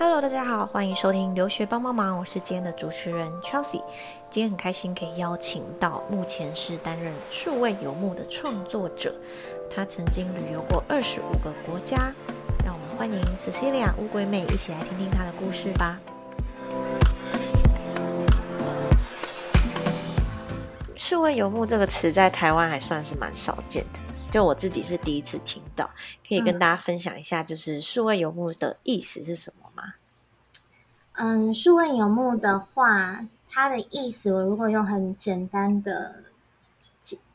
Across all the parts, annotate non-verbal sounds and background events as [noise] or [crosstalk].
Hello，大家好，欢迎收听留学帮帮忙，我是今天的主持人 Chelsea。今天很开心可以邀请到目前是担任数位游牧的创作者，他曾经旅游过二十五个国家。让我们欢迎 Cecilia 乌龟妹一起来听听她的故事吧。数位游牧这个词在台湾还算是蛮少见的，就我自己是第一次听到，可以跟大家分享一下，就是数位游牧的意思是什么吗？嗯，数位游牧的话，它的意思我如果用很简单的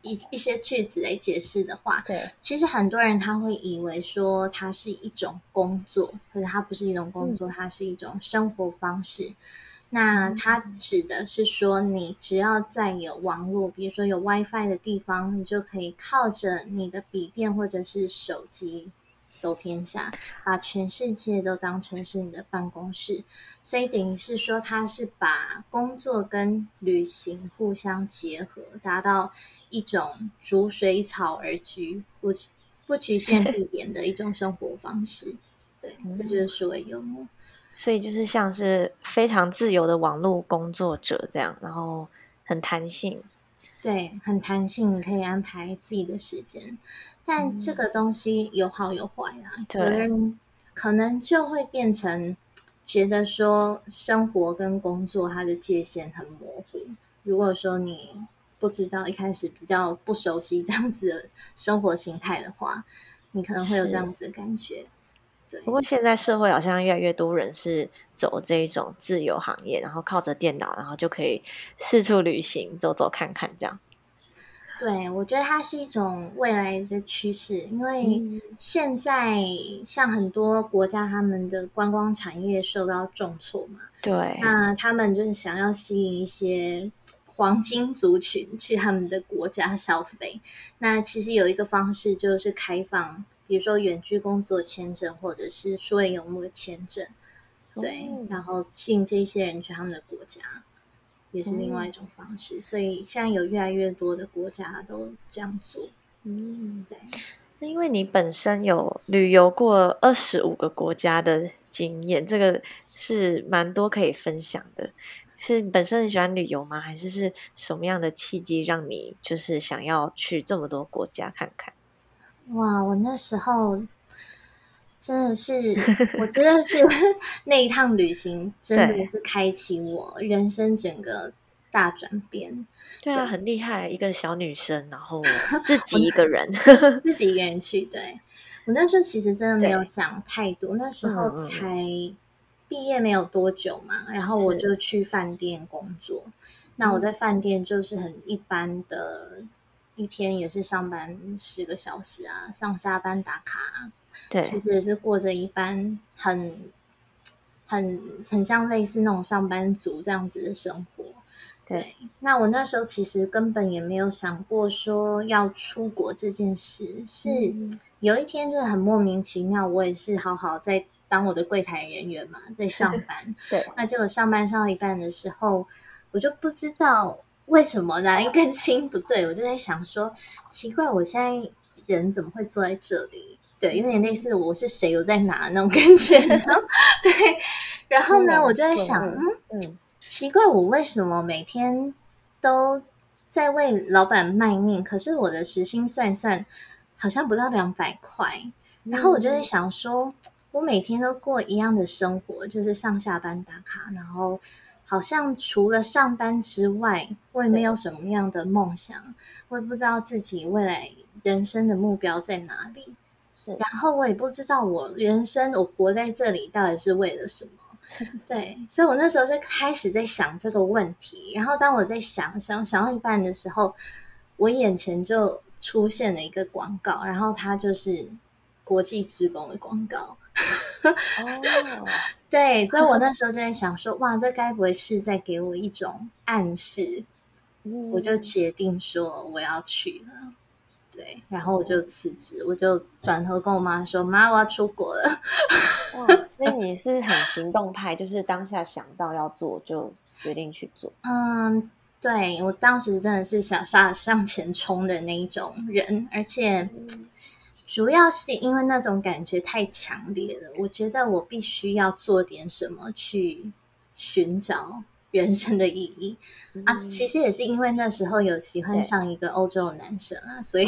一一些句子来解释的话，对，其实很多人他会以为说它是一种工作，可是它不是一种工作，它是一种生活方式。那它指的是说，你只要在有网络，比如说有 WiFi 的地方，你就可以靠着你的笔电或者是手机走天下，把全世界都当成是你的办公室。所以等于是说，他是把工作跟旅行互相结合，达到一种逐水草而居，不不局限地点的一种生活方式。对，这就是所谓幽默。[laughs] 所以就是像是非常自由的网络工作者这样，然后很弹性，对，很弹性，你可以安排自己的时间。但这个东西有好有坏啊，有人可能就会变成觉得说生活跟工作它的界限很模糊。如果说你不知道一开始比较不熟悉这样子的生活形态的话，你可能会有这样子的感觉。不过现在社会好像越来越多人是走这一种自由行业，然后靠着电脑，然后就可以四处旅行，走走看看这样。对，我觉得它是一种未来的趋势，因为现在像很多国家，他们的观光产业受到重挫嘛，对，那他们就是想要吸引一些黄金族群去他们的国家消费。那其实有一个方式就是开放。比如说远距工作签证，或者是数位游牧的签证，对，然后吸引这些人去他们的国家，也是另外一种方式。所以现在有越来越多的国家都这样做。嗯，对。那因为你本身有旅游过二十五个国家的经验，这个是蛮多可以分享的。是本身很喜欢旅游吗？还是是什么样的契机让你就是想要去这么多国家看看？哇，我那时候真的是，我觉得是 [laughs] 那一趟旅行真的是开启我人生整个大转变。对啊，很厉害，一个小女生，然后 [laughs] 自己一个人，[laughs] 自己一个人去。对我那时候其实真的没有想太多，那时候才毕业没有多久嘛，然后我就去饭店工作。那我在饭店就是很一般的。一天也是上班十个小时啊，上下班打卡，对，其实也是过着一般很很很像类似那种上班族这样子的生活。对，那我那时候其实根本也没有想过说要出国这件事，是有一天就是很莫名其妙，我也是好好在当我的柜台人员嘛，在上班。[laughs] 对，那结果上班上到一半的时候，我就不知道。为什么哪一根筋不对？我就在想说，奇怪，我现在人怎么会坐在这里？对，有点类似我是谁，我在哪那种感觉。[laughs] 对，然后呢，我就在想，嗯嗯，奇怪，我为什么每天都在为老板卖命？可是我的时薪算算好像不到两百块。然后我就在想说，我每天都过一样的生活，就是上下班打卡，然后。好像除了上班之外，我也没有什么样的梦想，我也不知道自己未来人生的目标在哪里。然后我也不知道我人生我活在这里到底是为了什么。[laughs] 对，所以我那时候就开始在想这个问题。然后当我在想想想到一半的时候，我眼前就出现了一个广告，然后它就是国际职工的广告。哦，[laughs] 对，所以我那时候就在想说，哇，这该不会是在给我一种暗示？我就决定说我要去了，对，然后我就辞职，我就转头跟我妈说，妈，我要出国了。[laughs] 哇，所以你是很行动派，就是当下想到要做就决定去做。嗯，对，我当时真的是想杀向前冲的那一种人，而且。主要是因为那种感觉太强烈了，我觉得我必须要做点什么去寻找人生的意义。啊。其实也是因为那时候有喜欢上一个欧洲的男生啊，所以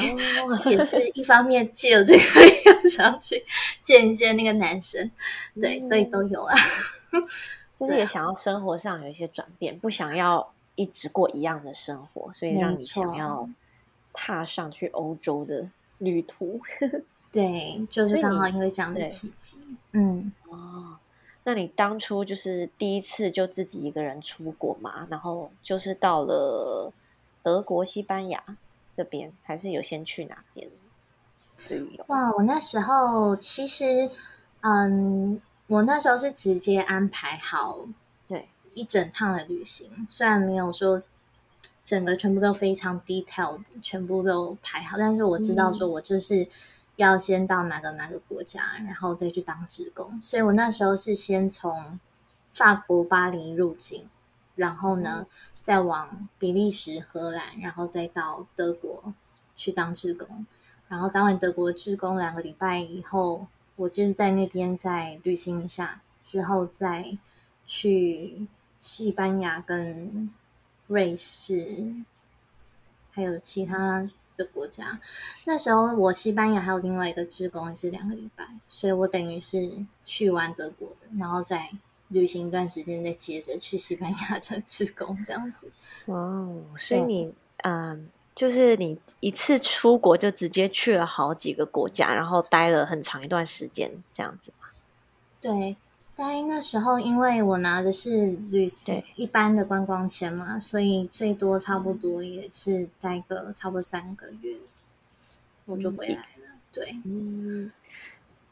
也是一方面借由这个又想去见一见那个男生，对，所以都有啊。[laughs] 就是也想要生活上有一些转变，不想要一直过一样的生活，所以让你想要踏上去欧洲的旅途。对，就是刚好因为这样的契机。嗯，哦，那你当初就是第一次就自己一个人出国嘛？然后就是到了德国、西班牙这边，还是有先去哪边旅游？哇，我那时候其实，嗯。我那时候是直接安排好，对一整趟的旅行，虽然没有说整个全部都非常 detailed，全部都排好，但是我知道说我就是要先到哪个哪个国家，然后再去当职工，所以我那时候是先从法国巴黎入境，然后呢再往比利时、荷兰，然后再到德国去当职工，然后当完德国职工两个礼拜以后。我就是在那边再旅行一下，之后再去西班牙跟瑞士，还有其他的国家。那时候我西班牙还有另外一个职工也是两个礼拜，所以我等于是去完德国的，然后再旅行一段时间，再接着去西班牙的职工这样子。哇，所以你嗯。就是你一次出国就直接去了好几个国家，然后待了很长一段时间，这样子吗？对，待那时候因为我拿的是旅行一般的观光签嘛，所以最多差不多也是待个差不多三个月，我就回来了。对，嗯，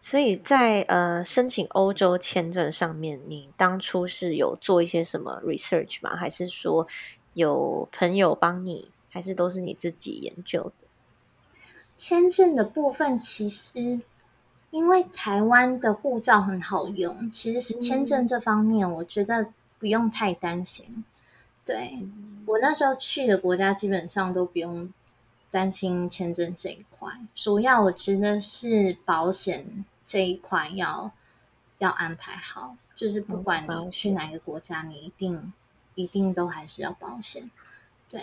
所以在呃申请欧洲签证上面，你当初是有做一些什么 research 吗？还是说有朋友帮你？还是都是你自己研究的。签证的部分，其实因为台湾的护照很好用，其实是签证这方面，我觉得不用太担心。对我那时候去的国家，基本上都不用担心签证这一块。主要我觉得是保险这一块要要安排好，就是不管你去哪个国家，你一定一定都还是要保险。对，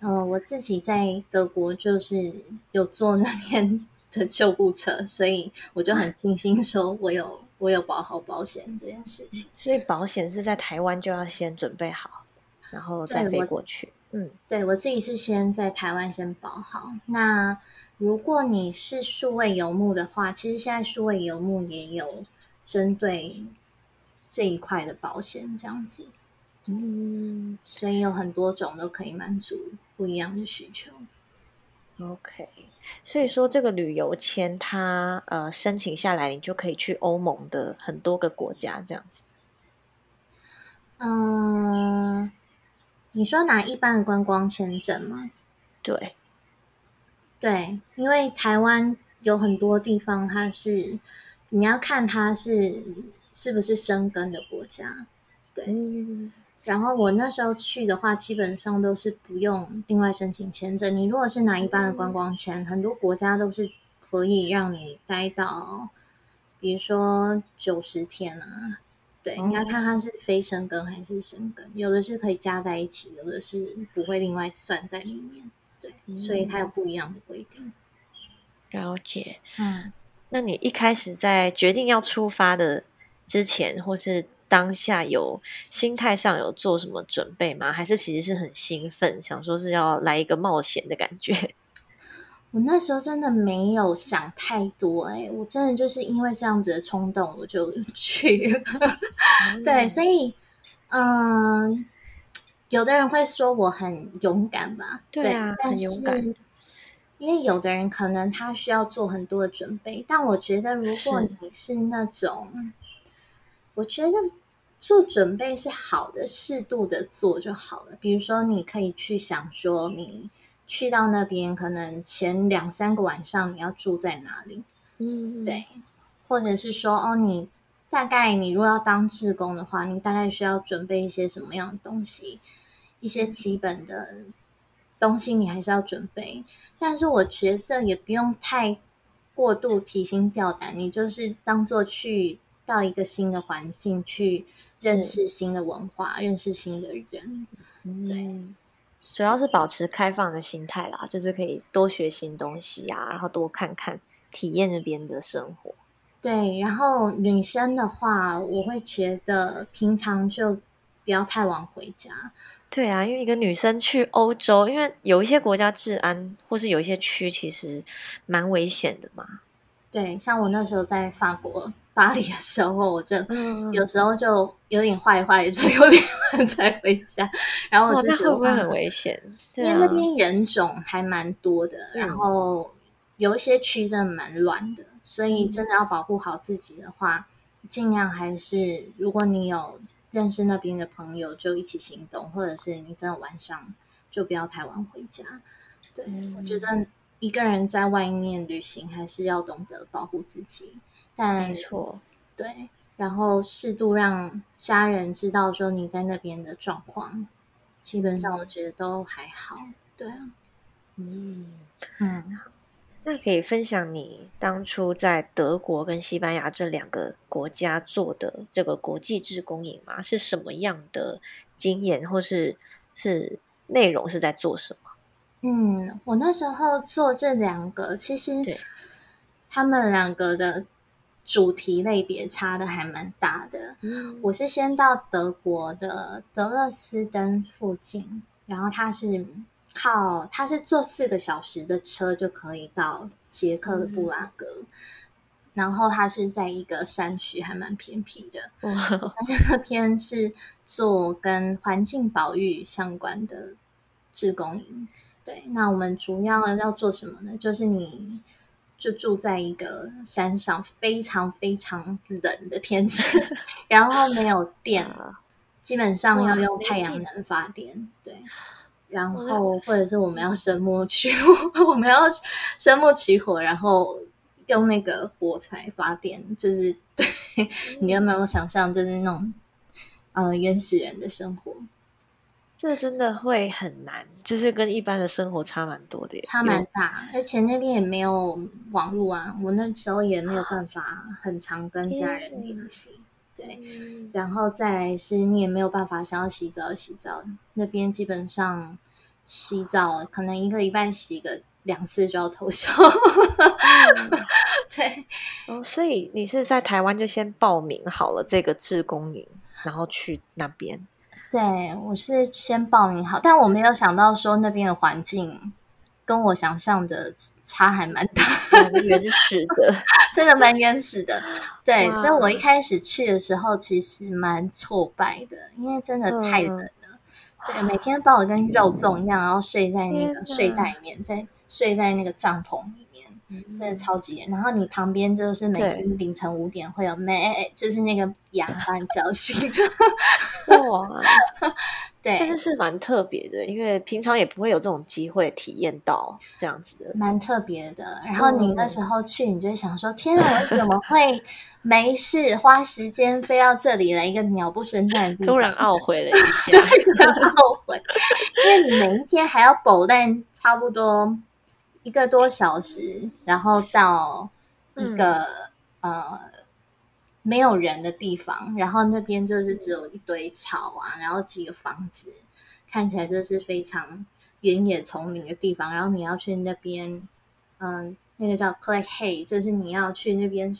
嗯，我自己在德国就是有做那边的救护车，所以我就很庆幸说，我有我有保好保险这件事情。所以保险是在台湾就要先准备好，然后再飞过去。嗯，对我自己是先在台湾先保好。那如果你是数位游牧的话，其实现在数位游牧也有针对这一块的保险，这样子。嗯，所以有很多种都可以满足不一样的需求。OK，所以说这个旅游签，它呃申请下来，你就可以去欧盟的很多个国家这样子。嗯，你说拿一般的观光签证吗？对，对，因为台湾有很多地方，它是你要看它是是不是生根的国家，对。然后我那时候去的话，基本上都是不用另外申请签证。你如果是拿一般的观光签，很多国家都是可以让你待到，比如说九十天啊。对，你要看它是非生根还是生根，有的是可以加在一起，有的是不会另外算在里面。对，所以它有不一样的规定。了解。嗯，那你一开始在决定要出发的之前，或是？当下有心态上有做什么准备吗？还是其实是很兴奋，想说是要来一个冒险的感觉？[laughs] 我那时候真的没有想太多，哎，我真的就是因为这样子的冲动，我就 [laughs] 去了。对，所以，嗯，有的人会说我很勇敢吧？对啊，很勇敢。因为有的人可能他需要做很多的准备，但我觉得如果你是那种，我觉得。做准备是好的，适度的做就好了。比如说，你可以去想说，你去到那边，可能前两三个晚上你要住在哪里？嗯，对。或者是说，哦，你大概你如果要当志工的话，你大概需要准备一些什么样的东西？一些基本的东西你还是要准备。但是我觉得也不用太过度提心吊胆，你就是当做去到一个新的环境去认识新的文化，认识新的人。对，主要是保持开放的心态啦，就是可以多学新东西呀，然后多看看，体验那边的生活。对，然后女生的话，我会觉得平常就不要太晚回家。对啊，因为一个女生去欧洲，因为有一些国家治安或是有一些区其实蛮危险的嘛。对，像我那时候在法国巴黎的时候，我就有时候就有点坏坏，就有点晚才回家。然后我就觉得会不会很危险？因为那边人种还蛮多的，然后有一些区真的蛮乱的，所以真的要保护好自己的话，尽量还是如果你有。认识那边的朋友就一起行动，或者是你真的晚上就不要太晚回家。对我觉得一个人在外面旅行还是要懂得保护自己，但没错，对，然后适度让家人知道说你在那边的状况，基本上我觉得都还好。对啊，嗯嗯。那可以分享你当初在德国跟西班牙这两个国家做的这个国际志工营吗？是什么样的经验，或是是内容是在做什么？嗯，我那时候做这两个，其实他们两个的主题类别差的还蛮大的。我是先到德国的德勒斯登附近，然后它是。靠，他是坐四个小时的车就可以到捷克的布拉格，然后他是在一个山区，还蛮偏僻的。那边是做跟环境保育相关的志工营。对，那我们主要要做什么呢？就是你就住在一个山上，非常非常冷的天气，[laughs] 然后没有电了，基本上要用太阳能发电。对。然后，或者是我们要生木取火，[laughs] 我们要生木取火，然后用那个火柴发电，就是 [laughs] 对你有没有想象，就是那种呃原始人的生活？这真的会很难，就是跟一般的生活差蛮多的，差蛮大。而且那边也没有网络啊，我那时候也没有办法很常跟家人联系。对，然后再来是你也没有办法想要洗澡洗澡，那边基本上洗澡可能一个礼拜洗个两次就要偷笑。[laughs] 对，哦，所以你是在台湾就先报名好了这个志工营，然后去那边。对，我是先报名好，但我没有想到说那边的环境。跟我想象的差还蛮大，[laughs] 原始的，真的蛮原始的。对，所以我一开始去的时候其实蛮挫败的，因为真的太冷了。对，每天把我跟肉粽一样，然后睡在那个睡袋里面，在睡在那个帐篷。真的超级远，然后你旁边就是每天凌晨五点会有咩，就是那个羊把你叫醒，哇，[laughs] 对，但是是蛮特别的，因为平常也不会有这种机会体验到这样子的，蛮特别的。然后你那时候去，你就想说，天啊，我怎么会没事花时间飞到这里来一个鸟不生蛋？突然懊悔了一下，[laughs] 懊悔，因为你每一天还要保蛋差不多。一个多小时，然后到一个呃没有人的地方，然后那边就是只有一堆草啊，然后几个房子，看起来就是非常原野丛林的地方。然后你要去那边，嗯，那个叫 collect hay，就是你要去那边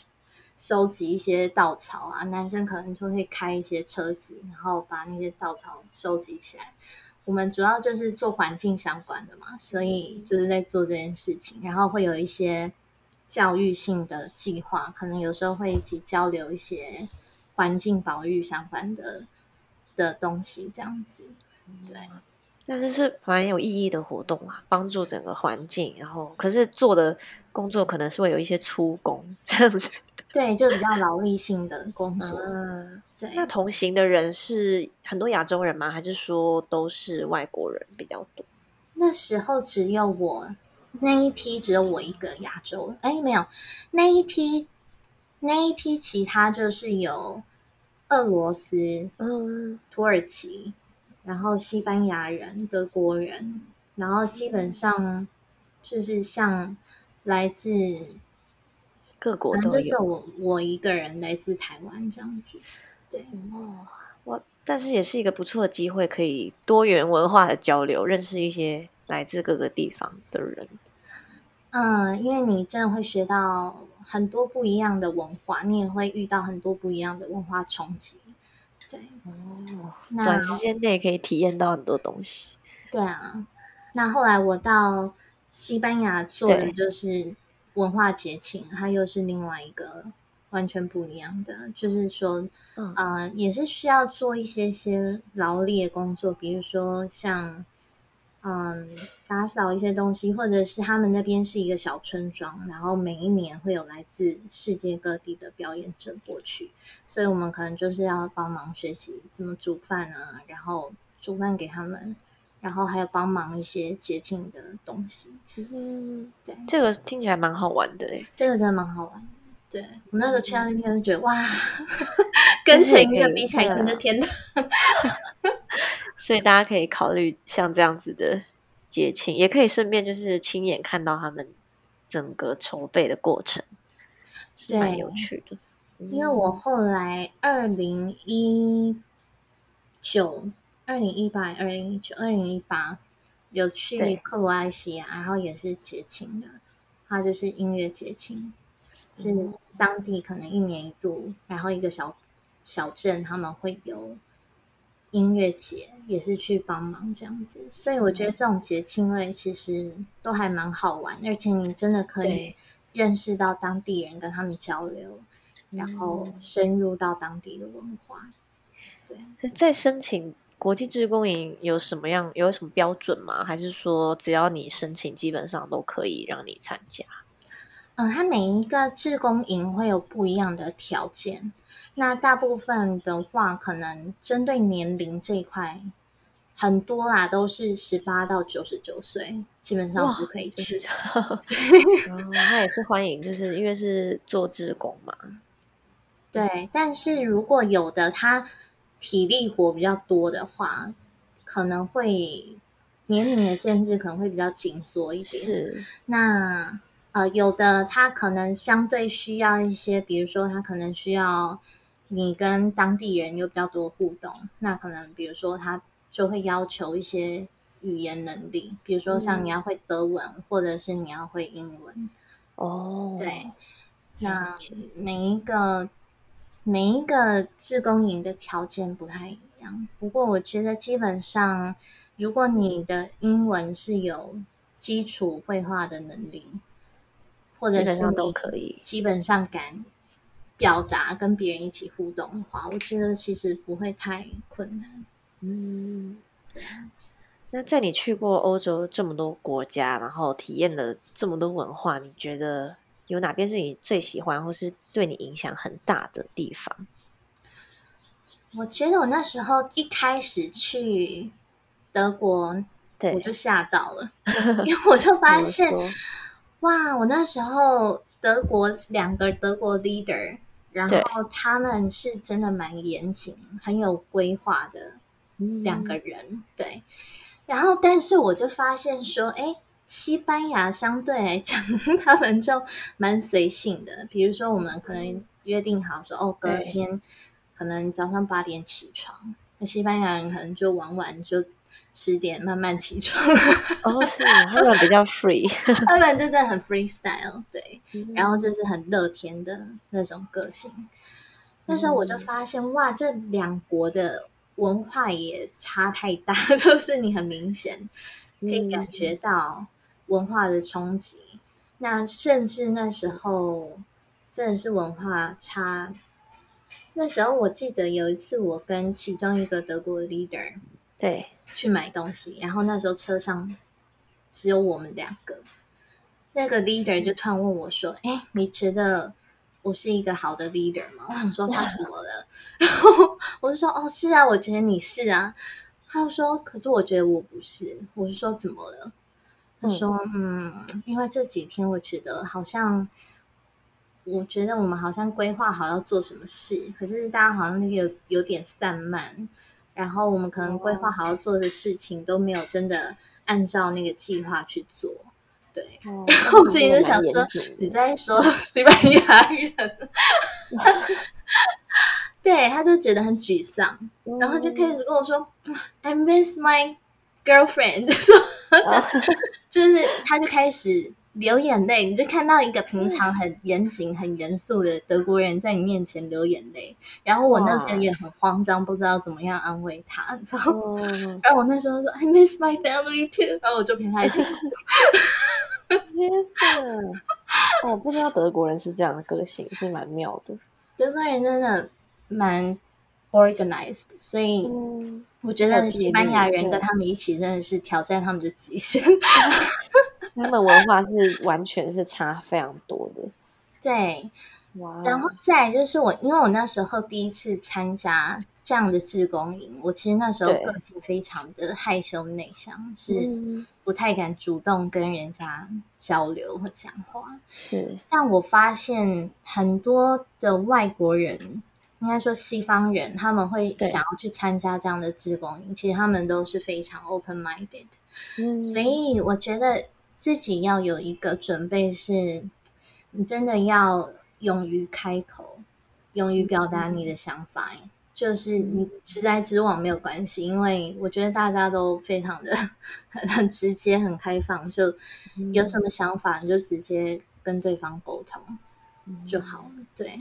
收集一些稻草啊。男生可能就会开一些车子，然后把那些稻草收集起来。我们主要就是做环境相关的嘛，所以就是在做这件事情，然后会有一些教育性的计划，可能有时候会一起交流一些环境保育相关的的东西，这样子。对，但是是蛮有意义的活动啊，帮助整个环境，然后可是做的工作可能是会有一些出工这样子。对，就比较劳力性的工作。嗯，对。那同行的人是很多亚洲人吗？还是说都是外国人比较多？那时候只有我那一批只有我一个亚洲。哎，没有那一批那一批其他就是有俄罗斯、嗯，土耳其，然后西班牙人、德国人，然后基本上就是像来自。各国都有。我我一个人来自台湾这样子。对，哦，我但是也是一个不错的机会，可以多元文化的交流，认识一些来自各个地方的人。嗯，因为你真的会学到很多不一样的文化，你也会遇到很多不一样的文化冲击。对，哦，那短时间内可以体验到很多东西。对啊，那后来我到西班牙做的就是文化节庆，它又是另外一个完全不一样的，就是说，嗯呃，也是需要做一些些劳力的工作，比如说像，嗯，打扫一些东西，或者是他们那边是一个小村庄，然后每一年会有来自世界各地的表演者过去，所以我们可能就是要帮忙学习怎么煮饭啊，然后煮饭给他们，然后还有帮忙一些节庆的东西。嗯，对，这个听起来蛮好玩的诶。这个真的蛮好玩的。对我那时候去到那边就觉得哇，[laughs] [laughs] 跟前一个比起来，的天哪！[laughs] 所以大家可以考虑像这样子的节庆，也可以顺便就是亲眼看到他们整个筹备的过程，是蛮有趣的。因为我后来二零一九、二零一八、二零一九、二零一八有去克罗埃西亚，然后也是节庆的，它就是音乐节庆，是哦当地可能一年一度，然后一个小小镇他们会有音乐节，也是去帮忙这样子，所以我觉得这种节庆类其实都还蛮好玩，而且你真的可以认识到当地人，跟他们交流。然后嗯。深入到当地的文化。对，可在申请国际志工营有什么样有什么标准吗？还是说只要你申请，基本上都可以让你参加？嗯，它每一个志工营会有不一样的条件。那大部分的话，可能针对年龄这一块，很多啦都是十八到九十九岁，基本上哇都可以。就是 [laughs] 哦，那也是欢迎，就是因为是做志工嘛。对，但是如果有的他体力活比较多的话，可能会年龄的限制可能会比较紧缩一点。是，那呃，有的他可能相对需要一些，比如说他可能需要你跟当地人有比较多互动，那可能比如说他就会要求一些语言能力，比如说像嗯你要会德文，或者是你要会英文。哦，对，那每一个每一个志工营的条件不太一样，不过我觉得基本上，如果你的英文是有基础绘画的能力，或者是都可以。基本上敢表达跟别人一起互动的话，我觉得其实不会太困难。嗯，那在你去过欧洲这么多国家，然后体验了这么多文化，你觉得有哪边是你最喜欢，或是对你影响很大的地方？我觉得我那时候一开始去德国，我，就吓到了，[laughs] 因为我就发现。哇，我那时候德国两个德国 leader，然对后他们是真的蛮严谨、很有规划的两个嗯人，对。然后，但是我就发现说，哎，西班牙相对来讲，[laughs] 他们就蛮随性的。比如说，我们可能约定好说，哦，隔天可能早上八点起床，那西班牙人可能就晚晚就十点慢慢起床，哦，是他们比较 free，[laughs] 他们就真的很 freestyle，对。然嗯后就是很乐天的那种个性。那时候我就发现，哇，这两国的文化也差太大，[laughs] 就是你很明显可以感觉到文化的冲击。那甚至那时候真的是文化差。那时候我记得有一次，我跟其中一个德国的 leader 对，去买东西，然后那时候车上只有我们两个。那个 leader 就突然问我说：“哎、你觉得我是一个好的 leader 吗？”我想说他怎么了，[laughs] 然后我就说：“哦，是啊，我觉得你是啊。”他就说：“可是我觉得我不是。”我就说：“怎么了？”他说：“嗯，因为这几天我觉得好像，我觉得我们好像规划好要做什么事，可是大家好像那个有有点散漫，然后我们可能规划好要做的事情都没有真的按照那个计划去做。对，哦。然后我自己就想说你在说 [laughs] 西班牙人，对，他就觉得很沮丧，然后就开始跟我说、i miss my girlfriend，[laughs] 就是他就开始流眼泪，你就看到一个平常很严谨、很严肃的德国人在你面前流眼泪，然后我那时候也很慌张，不知道怎么样安慰他，你知道吗？哦 [laughs] 然后我那时候说 I miss my family too，然后我就陪他一起哭。天哪！哦，不知道德国人是这样的个性，是蛮妙的。德国人真的蛮 organized，所以嗯，我觉得西班牙人跟他们一起真的是挑战他们的极限。[laughs] 他们文化是完全是差非常多的。[laughs] 对，哇，然后再来就是我，因为我那时候第一次参加这样的志工营，我其实那时候对个性非常的害羞内向，是嗯不太敢主动跟人家交流和讲话。是但我发现很多的外国人，应该说西方人，他们会想要去参加这样的自工营，其实他们都是非常 open minded，、嗯，所以我觉得自己要有一个准备是，你真的要勇于开口，勇于表达你的想法。就是你直来直往没有关系，因为我觉得大家都非常的很很直接、很开放，就嗯有什么想法你就直接跟对方沟通嗯就好了。对，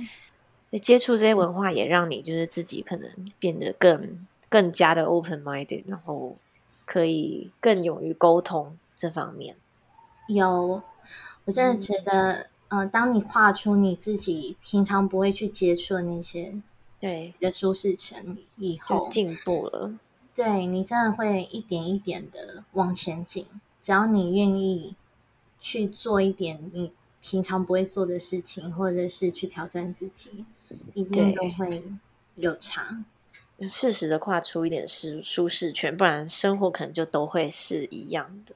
接触这些文化，也让你就是自己可能变得更更加的 open minded，然后可以更勇于沟通这方面。有，我真的觉得，呃，当你跨出你自己平常不会去接触的那些对，的舒适圈以后，进步了。对你真的会一点一点的往前进。只要你愿意去做一点你平常不会做的事情，或者是去挑战自己，一定都对会有差。适时的跨出一点舒舒适圈，不然生活可能就都会是一样的。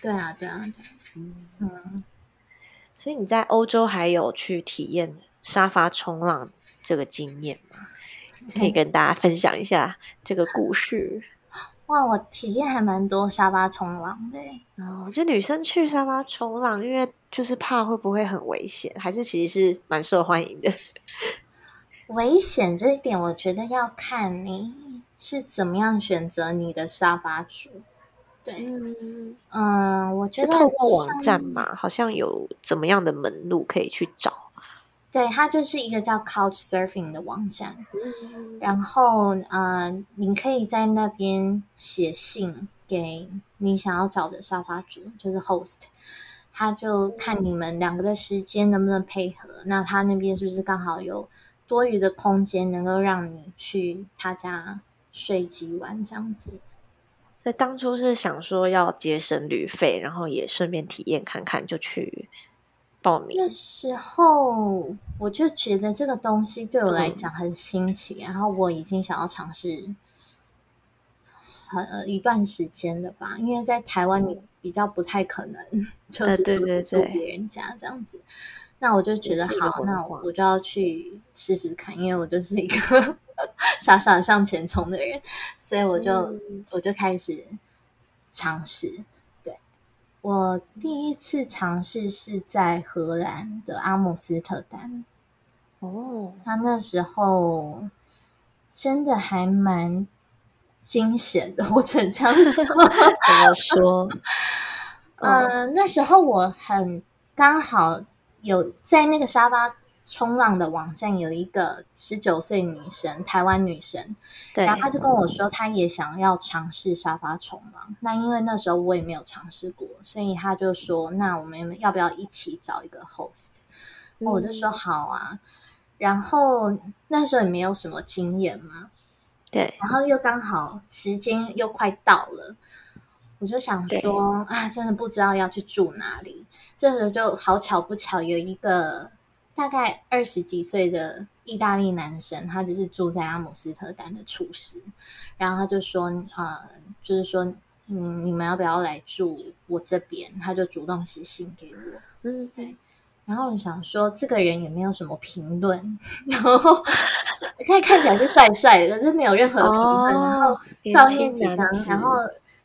对啊，对啊，对啊嗯，嗯。所以你在欧洲还有去体验沙发冲浪这个经验吗？可以跟大家分享一下这个故事。哇，我体验还蛮多沙发冲浪的我觉得女生去沙发冲浪，因为就是怕会不会很危险，还是其实是蛮受欢迎的。[laughs] 危险这一点，我觉得要看你是怎么样选择你的沙发主。对，嗯，嗯，我觉得透过网站嘛，好像有怎么样的门路可以去找。对，它就是一个叫 Couch Surfing 的网站。嗯然后，呃，你可以在那边写信给你想要找的沙发主，就是 host，他就看你们两个的时间能不能配合。那他那边是不是刚好有多余的空间，能够让你去他家睡几晚这样子？所以当初是想说要节省旅费，然后也顺便体验看看，就去报名。那时候我就觉得这个东西对我来嗯讲很新奇，然后我已经想要尝试很呃一段时间了吧，因为在台湾你比较不太可能就是住对别人家这样子。那我就觉得好，那我我就要去试试看，因为我就是一个 [laughs] 傻傻向前冲的人，所以我就、嗯我就开始尝试。对我第一次尝试是在荷兰的阿姆斯特丹，哦，他那时候真的还蛮惊险的，我只能这样 [laughs] 说。怎么说？嗯呃，那时候我很刚好有在那个沙发冲浪的网站有一个十九岁女生，台湾女生，对，然后她就跟我说，她也想要尝试沙发冲浪。那因为那时候我也没有尝试过，所以她就说，那我们要不要一起找一个 host？、我就说嗯好啊。然后那时候也没有什么经验嘛，对，然后又刚好时间又快到了，我就想说啊，真的不知道要去住哪里。这时候就好巧不巧，有一个大概二十几岁的意大利男生，他就是住在阿姆斯特丹的厨师，然后他就说，呃，就是说，嗯，你们要不要来住我这边？他就主动写信给我，嗯，对。然后我想说，这个人也没有什么评论，然后 [laughs] 看看起来是帅帅的，可是没有任何评论。然后哦照片几张，然后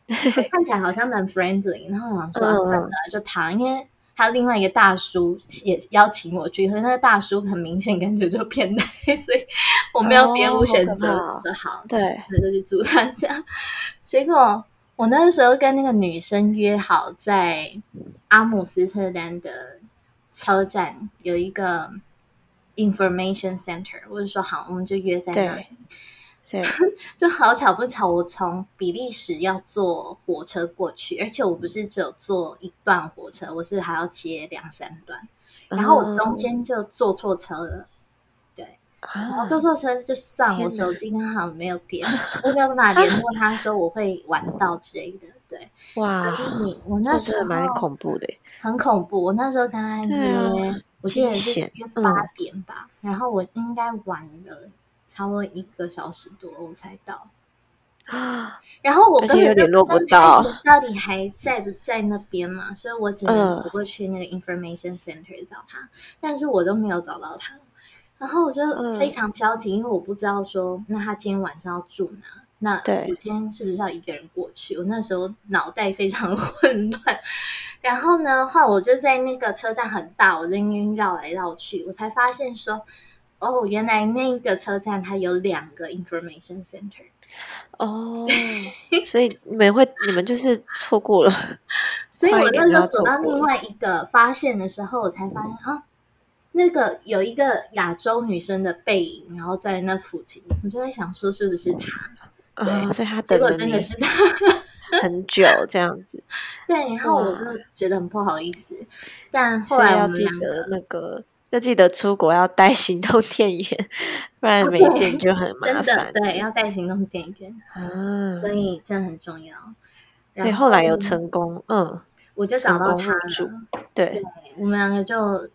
[laughs] 看起来好像蛮 friendly，然后我想说啊算了啊，就他，因为还有另外一个大叔也邀请我去，可是那个大叔很明显感觉就偏呆，所以我没有别无选择，哦好可怕。哦就好，对，我就去住他家。结果我那时候跟那个女生约好在阿姆斯特丹的车站有一个 information center，我就说好，我们就约在那里对。[laughs] 就好巧不巧，我从比利时要坐火车过去，而且我不是只有坐一段火车，我是还要接两三段，然后我中间就坐错车了。对，然后啊，坐错车就算我手机刚好没有电，[laughs] 我没有办法联络他说我会晚到之类的。对，哇，所以我那时候蛮恐怖的。很恐怖。我那时候刚刚约，啊我记得是约嗯八点吧，然后我应该晚了差不多一个小时多我才到。[gasps] 啊，然后我而根本就且又联络不到我到底还在不在那边嘛，所以我只能嗯走过去那个 information center 找他，但是我都没有找到他。然后我就嗯非常焦急，因为我不知道说，那他今天晚上要住哪？那我今天是不是要一个人过去？我那时候脑袋非常 [laughs] 混乱。然后呢，后来我就在那个车站很大，我在那边绕来绕去，我才发现说，哦，原来那个车站它有两个 information center。哦，所以你们会，你们就是错过了。[laughs] 所以我那时候走到另外一个发现的时候，我才发现啊，那个有一个亚洲女生的背影，然后在那附近，我就在想说是不是她？啊，所以她等了你真的是她。[laughs] 很久，这样子。对，然后我就觉得很不好意思，但后来我们两个那个，要记得出国要带行动电源，不然没对电就很麻真的烦。对要带行动电源，啊，所以这很重要。所以然后来有成功，嗯，我就找到成功她入住了。对对，我们两个就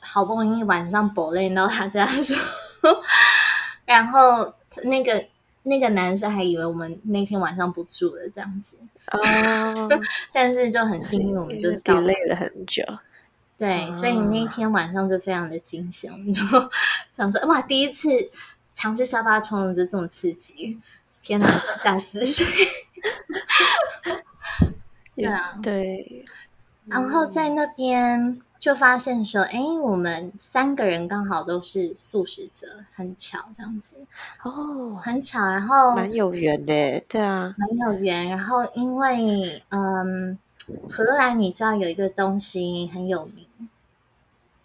好不容易晚上搏累到他家的时候，[laughs] 然后那个那个男生还以为我们那天晚上不住了这样子，哦，[laughs] 但是就很幸运，我们就因为到 delay 了很久。对，所以那天晚上就非常的惊险，我们就 [laughs] 想说哇，第一次尝试沙发冲就这么刺激，天哪，吓死谁！[laughs] 对啊，对，然后在那边就发现说，哎，我们三个人刚好都是素食者，很巧这样子，哦，很巧。然后蛮有缘的，对啊，蛮有缘。然后因为嗯，荷兰你知道有一个东西很有名，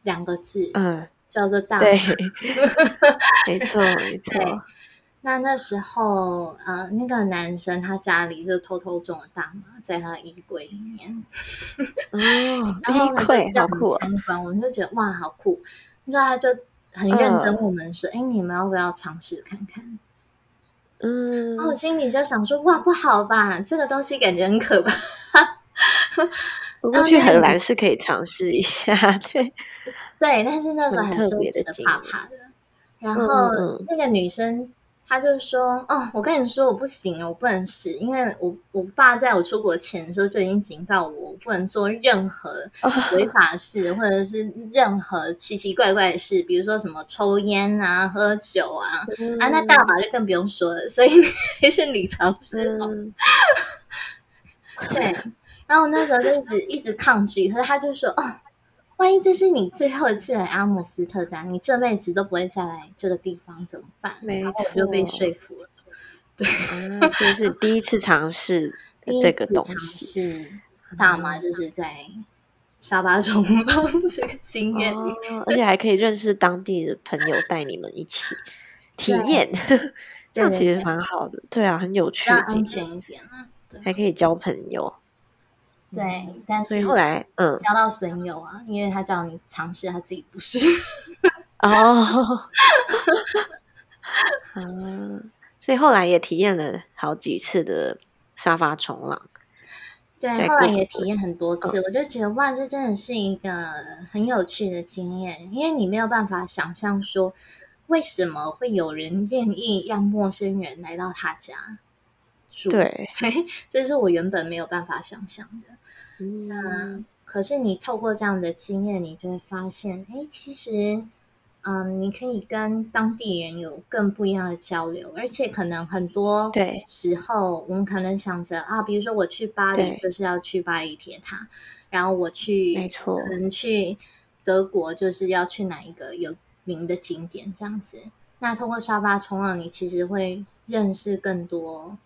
两个字嗯，叫做大麻。[laughs] [laughs] 对，没错没错，那那时候呃，那个男生他家里就偷偷种了大麻在他的衣柜里面。哦，[laughs] 然后呢衣柜就让我们好酷哦，参观，我们就觉得哇，好酷！你知道，他就很认真我们说：“哎、你们要不要尝试看看？”嗯然后我心里就想说：“哇，不好吧，这个东西感觉很可怕。不过去荷兰是可以尝试一下，对，” [laughs] 对，但是那时候很还是会觉得怕怕的。然嗯后那个女生她就说：“哦，我跟你说，我不行，我不能试，因为我我爸在我出国前的时候就已经警告我，我不能做任何 [laughs] 违法事，或者是任何奇奇怪怪的事，比如说什么抽烟啊、喝酒啊，啊，那大麻就更不用说了。所以还 [laughs] 是你尝试哦。嗯，对，然后我那时候就一直一直抗拒，可是他就说：“哦，万一这是你最后一次来阿姆斯特丹，你这辈子都不会再来这个地方，怎么办？”没然后我就被说服了。啊，所以是第一次尝试 [laughs] 这个东西，是大妈，就是在沙巴冲浪这个经验里。哦，而且还可以认识当地的朋友，带你们一起体对验，[laughs] 这样其实蛮好的。对啊，很有趣安全一点啊。对还可以交朋友。对，但所以是后来，嗯，交到损友啊，因为他叫你尝试，他自己不是。[laughs] 哦，嗯，所以后来也体验了好几次的沙发冲浪。对，在后来也体验很多次，我就觉得哇，这真的是一个很有趣的经验，因为你没有办法想象说，为什么会有人愿意让陌生人来到他家住？对，对，这是我原本没有办法想象的。嗯，可是你透过这样的经验，你就会发现，哎，其实，嗯，你可以跟当地人有更不一样的交流，而且可能很多对时候，我们可能想着啊，比如说我去巴黎就是要去巴黎铁塔，然后我去没错可能去德国就是要去哪一个有名的景点这样子。那通过沙发冲浪，你其实会认识更多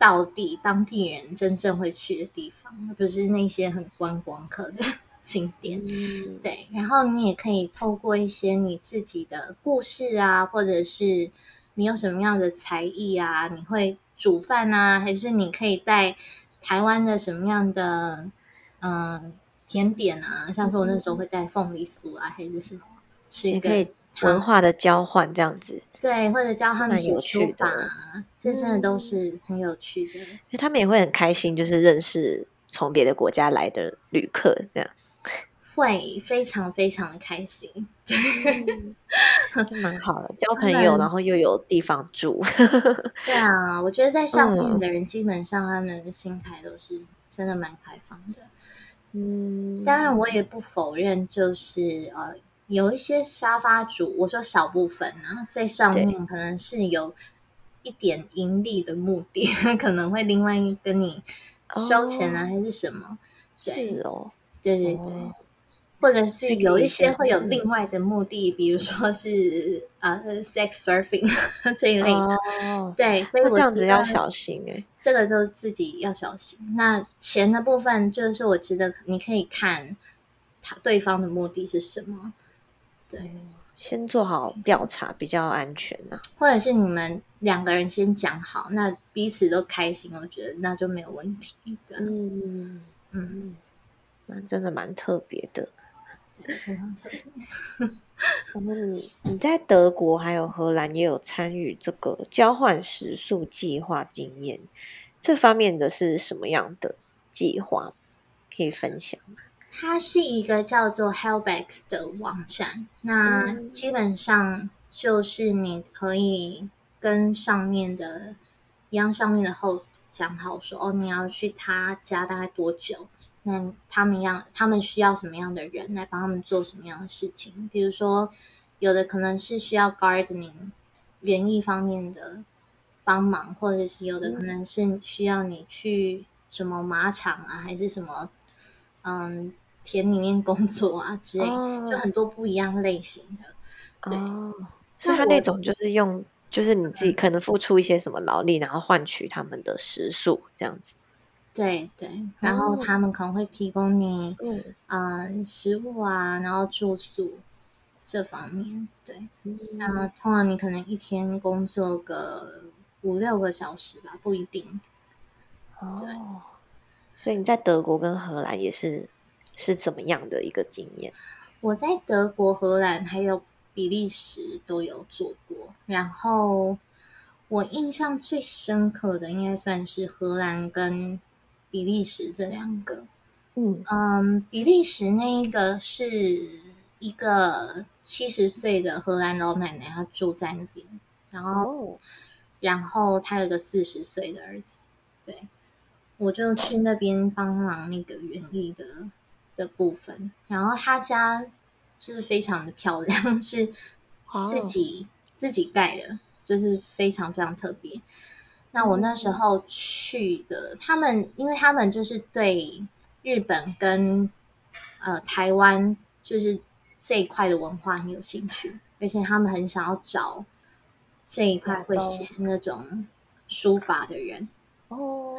道地当地人真正会去的地方，而不是那些很观光客的 [laughs] 景点。嗯，对，然后你也可以透过一些你自己的故事啊，或者是你有什么样的才艺啊，你会煮饭啊，还是你可以带台湾的什么样的嗯、呃甜点啊，像是我那时候会带凤梨酥啊，还是什么，吃一个文化的交换这样子，对，或者教他们写有趣书法这真的都嗯。是很有趣的。因为他们也会很开心，就是认识从别的国家来的旅客这样，[laughs] 会非常非常的开心，就蛮好的，交朋友，然后又有地方住，[laughs] 对啊，我觉得在上面嗯。的人基本上他们的心态都是真的蛮开放的。嗯，当然，我也不否认，就是呃，有一些沙发主，我说少部分然后，在上面可能是有一点盈利的目的，[laughs] 可能会另外跟你收钱啊，哦还是什么？对是哦，对对对。哦或者是有一些会有嗯另外的目的，比如说是呃 sex surfing [laughs] 这一类的，哦，对，所以我这样子要小心哎，这个就自己要小心。那钱的部分，就是我觉得你可以看他对方的目的是什么，对，先做好调查比较安全呐、或者是你们两个人先讲好，那彼此都开心，我觉得那就没有问题。对，嗯嗯，嗯，那真的蛮特别的。非常特别。然后你你在德国还有荷兰也有参与这个交换食宿计划经验，这方面的是什么样的计划？可以分享吗？它是一个叫做 Hellbacks 的网站，那嗯基本上就是你可以跟上面的一样，上面的 host 讲好说，哦，你要去他家大概多久？那他们要他们需要什么样的人来帮他们做什么样的事情？比如说，有的可能是需要 gardening 园艺方面的帮忙，或者是有的可能是需要你去什么马场啊，还是什么嗯田里面工作啊之类，哦就很多不一样类型的。对哦，所以他那种就是用，就是你自己可能付出一些什么劳力，然后换取他们的食宿这样子。对对，然后哦他们可能会提供你嗯嗯食物啊，然后住宿这方面。对，那么嗯，通常你可能一天工作个五六个小时吧，不一定。哦，所以你在德国跟荷兰也是是怎么样的一个经验？我在德国、荷兰还有比利时都有做过，然后我印象最深刻的应该算是荷兰跟比利时这两个。嗯嗯，比利时那一个是一个七十岁的荷兰老奶奶，她住在那边，然后哦，然后她有个四十岁的儿子，对，我就去那边帮忙那个园艺的的部分，然后他家就是非常的漂亮，[laughs] 是自己、自己盖的，就是非常非常特别。那我那时候去的，他们因为他们就是对日本跟呃台湾就是这一块的文化很有兴趣，而且他们很想要找这一块会写那种书法的人。哦，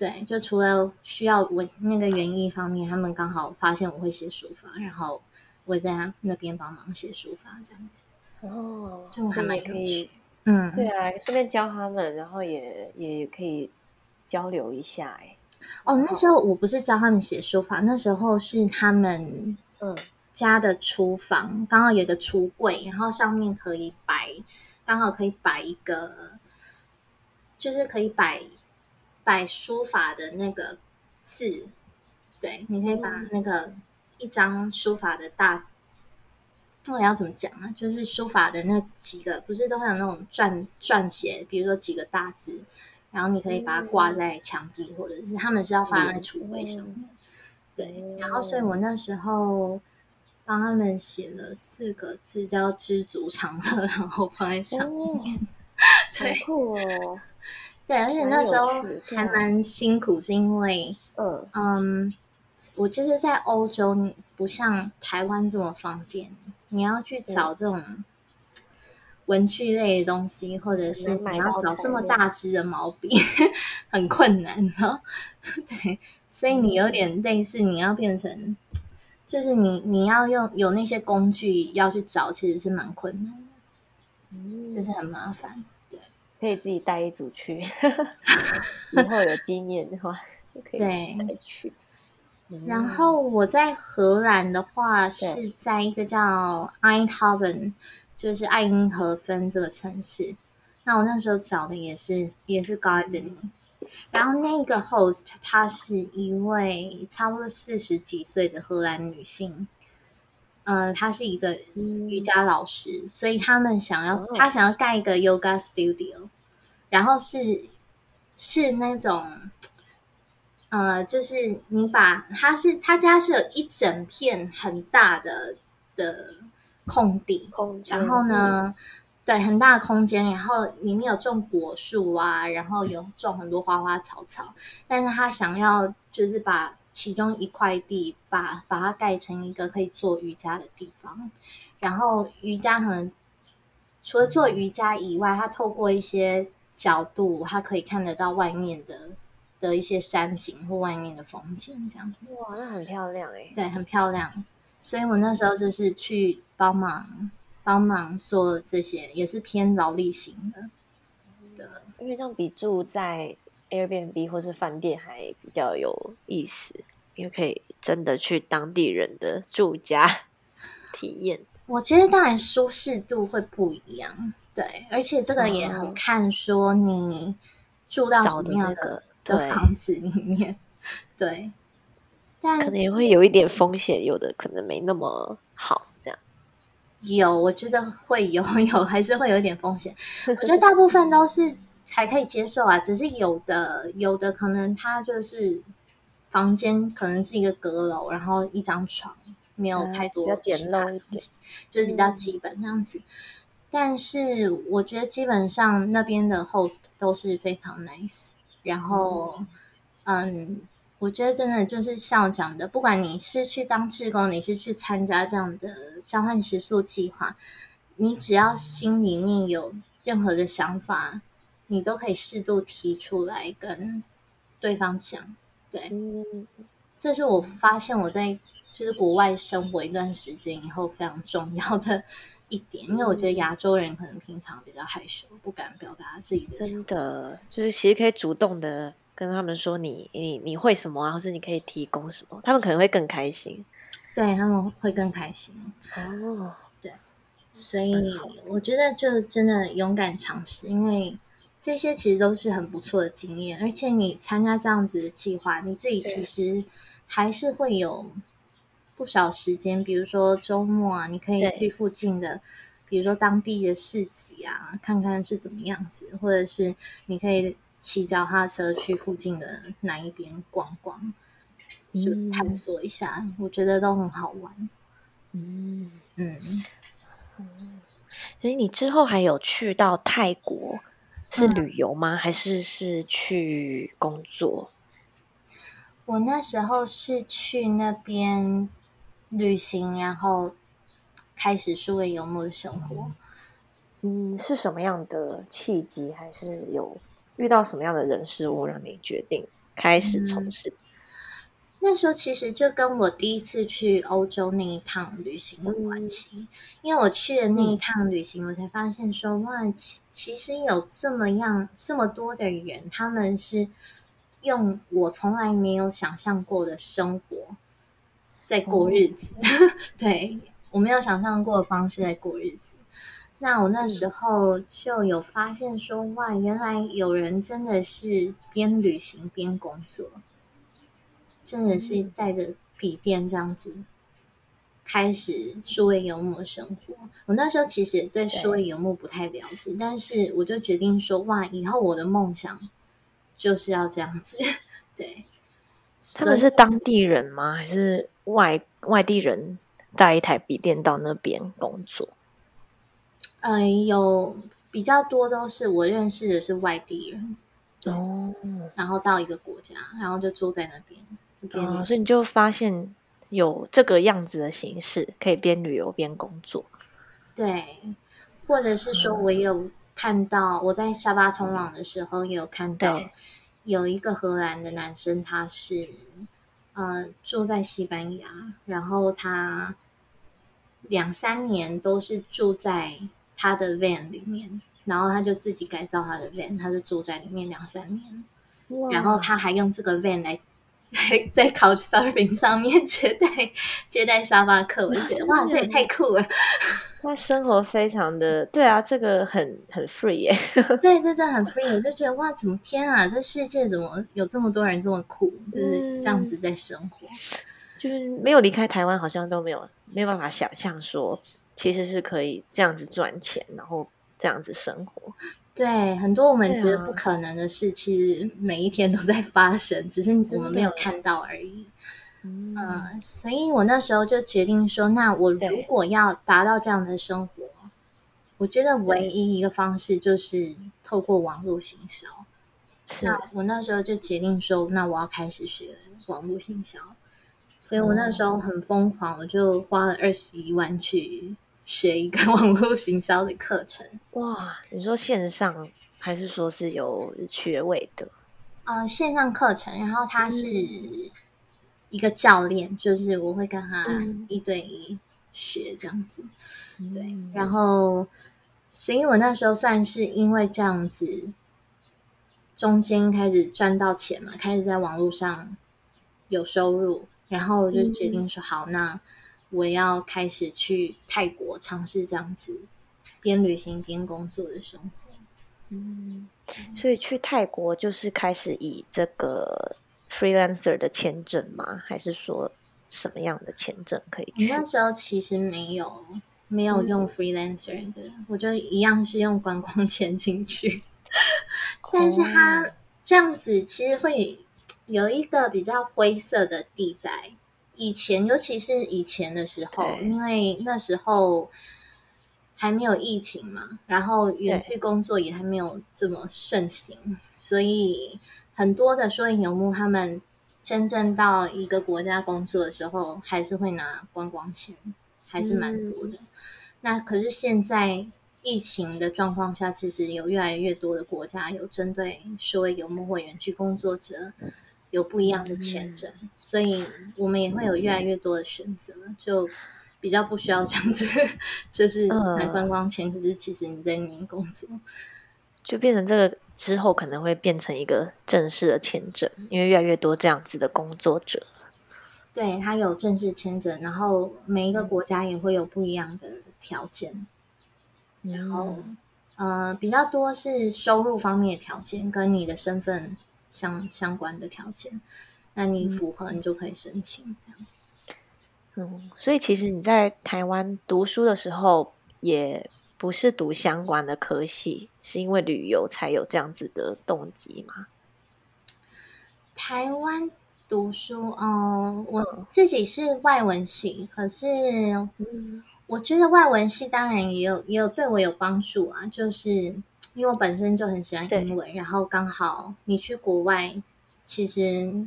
对，就除了需要文那个园艺方面，他们刚好发现我会写书法，然后我在他那边帮忙写书法，这样子，哦，就还蛮所以也可以有趣。嗯，对啊，顺便教他们，然后也也可以交流一下，哎，哦，那时候我不是教他们写书法，那时候是他们嗯家的厨房刚好有一个橱柜，然后上面可以摆，刚好可以摆一个，就是可以摆摆书法的那个字，对，你可以把嗯那个一张书法的大，到底要怎么讲啊？就是书法的那几个，不是都会有那种撰撰写，比如说几个大字，然后你可以把它挂在墙壁，或者是他们是要放在橱柜上面。对，然后所以我那时候帮他们写了四个字，叫“知足常乐”，然后放在上面。[laughs] 对，酷哦。对，而且那时候还蛮辛苦，是因为，嗯。嗯，我觉得在欧洲，你不像台湾这么方便，你要去找这种文具类的东西，或者是你要找这么大支的毛笔，[laughs] 很困难哦。对，所以你有点类似，你要变成，就是你你要用有那些工具要去找，其实是蛮困难的，嗯，就是很麻烦。可以自己带一组去，[laughs] 以后有经验的话就可以带去。然后我在荷兰的话是在一个叫 Eindhoven，就是爱因河芬这个城市。那我那时候找的也是也是 gardening，然后那个 host 她是一位差不多四十几岁的荷兰女性。嗯，他是一个瑜伽老师，所以他们想要他想要盖一个 yoga studio，然后是是那种，呃，就是你把他是他家是有一整片很大的的空地，然后呢，对，很大的空间，然后里面有种果树啊，然后有种很多花花草草，但是他想要就是把。其中一块地，把把它盖成一个可以做瑜伽的地方。然后瑜伽可能除了做瑜伽以外，它透过一些角度，它可以看得到外面的的一些山景或外面的风景，这样子。哇，那很漂亮哎！对，很漂亮。所以我那时候就是去帮忙帮忙做这些，也是偏劳力型的。的，因为这样比住在。Airbnb 或是饭店还比较有意思，因为可以真的去当地人的住家体验。我觉得当然舒适度会不一样，对，而且这个也很看说你住到什么样的的房子里面，对。但可能也会有一点风险，有的可能没那么好，这样。有，我觉得会有，[laughs] 有还是会有一点风险。我觉得大部分 [laughs] 都是。还可以接受啊，只是有的有的可能他就是房间可能是一个阁楼，然后一张床，没有太多比较简陋东西，就是比较基本这样子。但是我觉得基本上那边的 host 都是非常 nice，然后嗯，我觉得真的就是像我讲的，不管你是去当志工，你是去参加这样的交换食宿计划，你只要心里面有任何的想法。你都可以适度提出来跟对方讲，对，这是我发现我在就是国外生活一段时间以后非常重要的一点，因为我觉得亚洲人可能平常比较害羞，不敢表达自己的。真的，就是其实可以主动的跟他们说你你你会什么，或是你可以提供什么，他们可能会更开心。对他们会更开心哦，对，所以我觉得就真的勇敢尝试，因为。这些其实都是很不错的经验，而且你参加这样子的计划，你自己其实还是会有不少时间，比如说周末啊，你可以去附近的，比如说当地的市集啊，看看是怎么样子，或者是你可以骑脚踏车去附近的哪一边逛逛，就探索一下，我觉得都很好玩。嗯嗯嗯，所以你之后还有去到泰国？是旅游吗？还是是去工作？我那时候是去那边旅行，然后开始数位游牧的生活。嗯，是什么样的契机？还是有遇到什么样的人事物，让你决定开始从事？那时候其实就跟我第一次去欧洲那一趟旅行有关系，因为我去的那一趟旅行，我才发现说，哇，其其实有这么样这么多的人，他们是用我从来没有想象过的生活在过日子，[laughs] 对我没有想象过的方式在过日子。那我那时候就有发现说，哇，原来有人真的是边旅行边工作。真的是带着笔电这样子开始数位游牧生活。我那时候其实对数位游牧不太了解，但是我就决定说，哇，以后我的梦想就是要这样子。对，他们是当地人吗？还是外外地人？带一台笔电到那边工作？呃，有比较多都是我认识的是外地人哦，然后到一个国家，然后就住在那边。所以你就发现有这个样子的形式，可以边旅游边工作。对，或者是说我也有看到，我在沙巴冲浪的时候也有看到有一个荷兰的男生，他是呃住在西班牙，然后他两三年都是住在他的 van 里面，然后他就自己改造他的 van，他就住在里面两三年，然后他还用这个 van 来。来 [laughs] 在 Couchsurfing 上面 [laughs] 接待接待沙发客，我就觉得哇，这也太酷了！[laughs] 他生活非常的对啊，这个很很 free 耶。对，这真的很 free，我就觉得哇，怎么天啊，这世界怎么有这么多人这么酷，就是这样子在生活。就是没有离开台湾，好像都没有没有办法想象说，其实是可以这样子赚钱，然后这样子生活。对，很多我们觉得不可能的事，其实每一天都在发生，只是我们没有看到而已。嗯。嗯，所以我那时候就决定说，那我如果要达到这样的生活，我觉得唯。一一个方式就是透过网络行销。那。我那时候就决定说，那我要开始学网络行销，所以我那时候很疯狂，我就花了二十一万去学一个 [laughs] 网络行销的课程。哇，你说线上还是说是有学位的？呃，线上课程，然后他是嗯一个教练，就是我会跟他嗯一对一学这样子。对嗯，然后，所以我那时候算是因为这样子，中间开始赚到钱嘛，开始在网络上有收入，然后我就决定说，好，那我要开始去泰国尝试这样子边旅行边工作的生活。嗯，所以去泰国就是开始以这个 freelancer 的签证吗？还是说什么样的签证可以去？我那时候其实没有没有用 freelancer 的，我就一样是用观光签进去，[laughs] 但是它哦这样子其实会有一个比较灰色的地带。以前，尤其是以前的时候，因为那时候还没有疫情嘛，然后远距工作也还没有这么盛行，所以很多的说影游牧他们真正到一个国家工作的时候，还是会拿观光钱，还是蛮多的。那可是现在疫情的状况下，其实有越来越多的国家有针对所谓游牧或远距工作者有不一样的签证，所以我们也会有越来越多的选择，就比较不需要这样子，[laughs] 就是来观光签，可是其实你在里面工作。就变成这个之后可能会变成一个正式的签证，因为越来越多这样子的工作者。对，他有正式签证，然后每一个国家也会有不一样的条件，然后呃比较多是收入方面的条件，跟你的身份相相关的条件，那你符合你就可以申请这样。嗯，所以其实你在台湾读书的时候，也不是读相关的科系，是因为旅游才有这样子的动机吗？台湾读书，嗯，我自己是外文系，可是嗯我觉得外文系当然也有也有对我有帮助啊，就是因为我本身就很喜欢英文，然后刚好你去国外，其实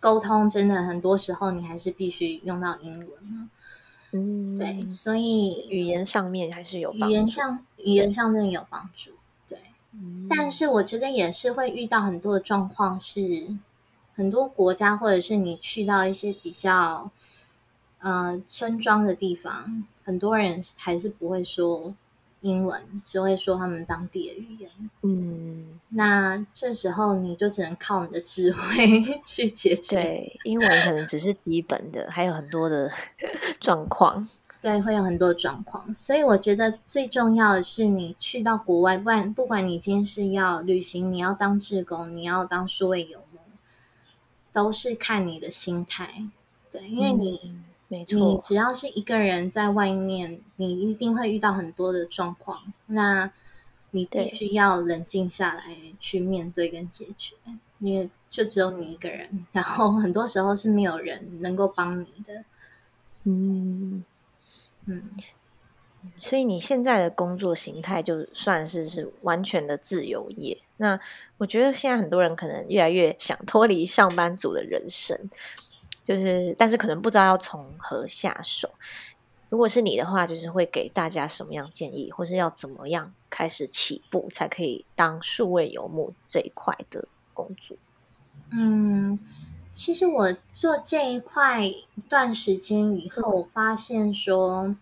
沟通真的很多时候你还是必须用到英文嘛，嗯，对，所以语言上面还是有帮语言上语言上真的有帮助，对。嗯。但是我觉得也是会遇到很多的状况，是很多国家或者是你去到一些比较呃村庄的地方，很多人还是不会说英文，只会说他们当地的语言。嗯，那这时候你就只能靠你的智慧 [laughs] 去解决。对，英文可能只是基本的，还有很多的 [laughs] 状况。对，会有很多状况，所以我觉得最重要的是你去到国外，不管不管你今天是要旅行，你要当志工，你要当数位游牧，都是看你的心态。对，因为你、嗯没你，只要是一个人在外面，你一定会遇到很多的状况，那你必对。须要冷静下来去面对跟解决，因为就只有你一个人，然后很多时候是没有人能够帮你的。嗯。嗯，所以你现在的工作形态就算是是完全的自由业。那我觉得现在很多人可能越来越想脱离上班族的人生，就是但是可能不知道要从何下手。如果是你的话，就是会给大家什么样建议，或是要怎么样开始起步，才可以当数位游牧这一块的工作？嗯，其实我做这一块一段时间以后，我发现说，